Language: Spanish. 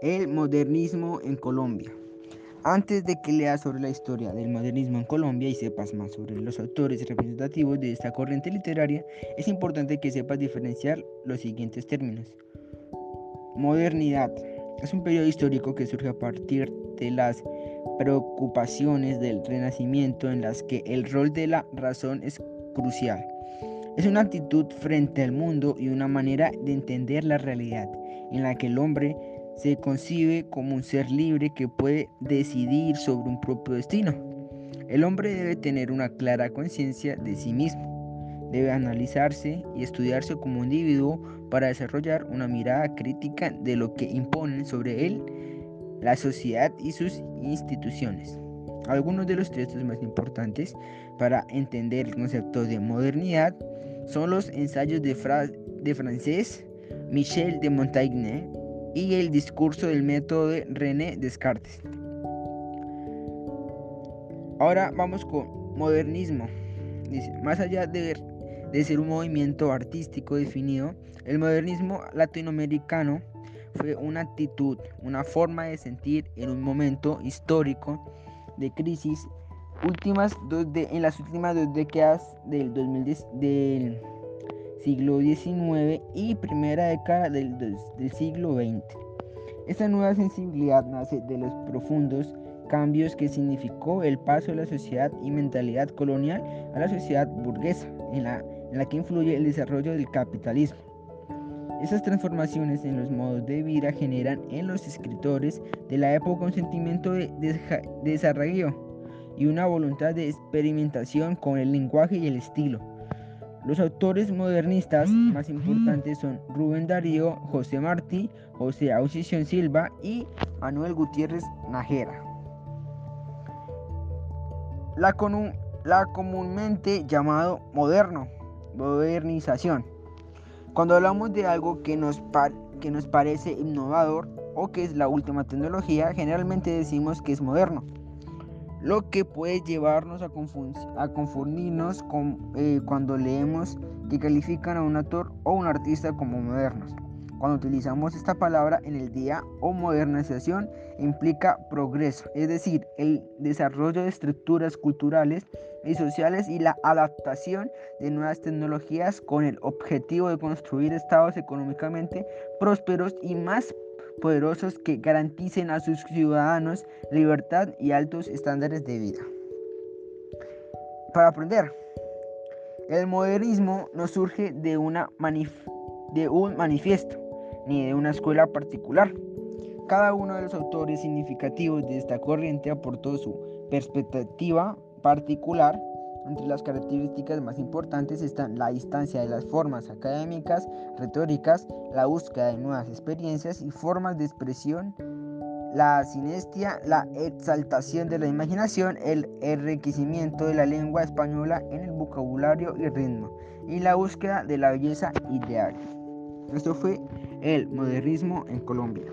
El modernismo en Colombia. Antes de que leas sobre la historia del modernismo en Colombia y sepas más sobre los autores representativos de esta corriente literaria, es importante que sepas diferenciar los siguientes términos. Modernidad es un periodo histórico que surge a partir de las preocupaciones del Renacimiento en las que el rol de la razón es crucial. Es una actitud frente al mundo y una manera de entender la realidad en la que el hombre se concibe como un ser libre que puede decidir sobre un propio destino. El hombre debe tener una clara conciencia de sí mismo, debe analizarse y estudiarse como individuo para desarrollar una mirada crítica de lo que imponen sobre él la sociedad y sus instituciones. Algunos de los textos más importantes para entender el concepto de modernidad son los ensayos de, de francés Michel de Montaigne y el discurso del método de René Descartes. Ahora vamos con modernismo. Dice, más allá de, de ser un movimiento artístico definido, el modernismo latinoamericano fue una actitud, una forma de sentir en un momento histórico de crisis últimas dos de, en las últimas dos décadas del 2010, del siglo XIX y primera década del, siglo XX. Esta nueva sensibilidad nace de los profundos cambios que significó el paso de la sociedad y mentalidad colonial a la sociedad burguesa, en la, en la que influye el desarrollo del capitalismo. Esas transformaciones en los modos de vida generan en los escritores de la época un sentimiento de, de desarrollo y una voluntad de experimentación con el lenguaje y el estilo los autores modernistas más importantes son Rubén Darío, José Martí, José Ausición Silva y Manuel Gutiérrez Najera. La, la comúnmente llamado moderno, modernización. Cuando hablamos de algo que nos, que nos parece innovador o que es la última tecnología, generalmente decimos que es moderno lo que puede llevarnos a, confundirnos con, eh, cuando leemos que califican a un actor o un artista como modernos. Cuando utilizamos esta palabra en el día o modernización implica progreso, es decir, el desarrollo de estructuras culturales y sociales y la adaptación de nuevas tecnologías con el objetivo de construir estados económicamente prósperos y más poderosos que garanticen a sus ciudadanos libertad y altos estándares de vida. Para aprender, el modernismo no surge de, una de un manifiesto ni de una escuela particular. Cada uno de los autores significativos de esta corriente aportó su perspectiva particular entre las características más importantes están la distancia de las formas académicas, retóricas, la búsqueda de nuevas experiencias y formas de expresión, la sinestia, la exaltación de la imaginación, el enriquecimiento de la lengua española en el vocabulario y ritmo, y la búsqueda de la belleza ideal. Esto fue el modernismo en Colombia.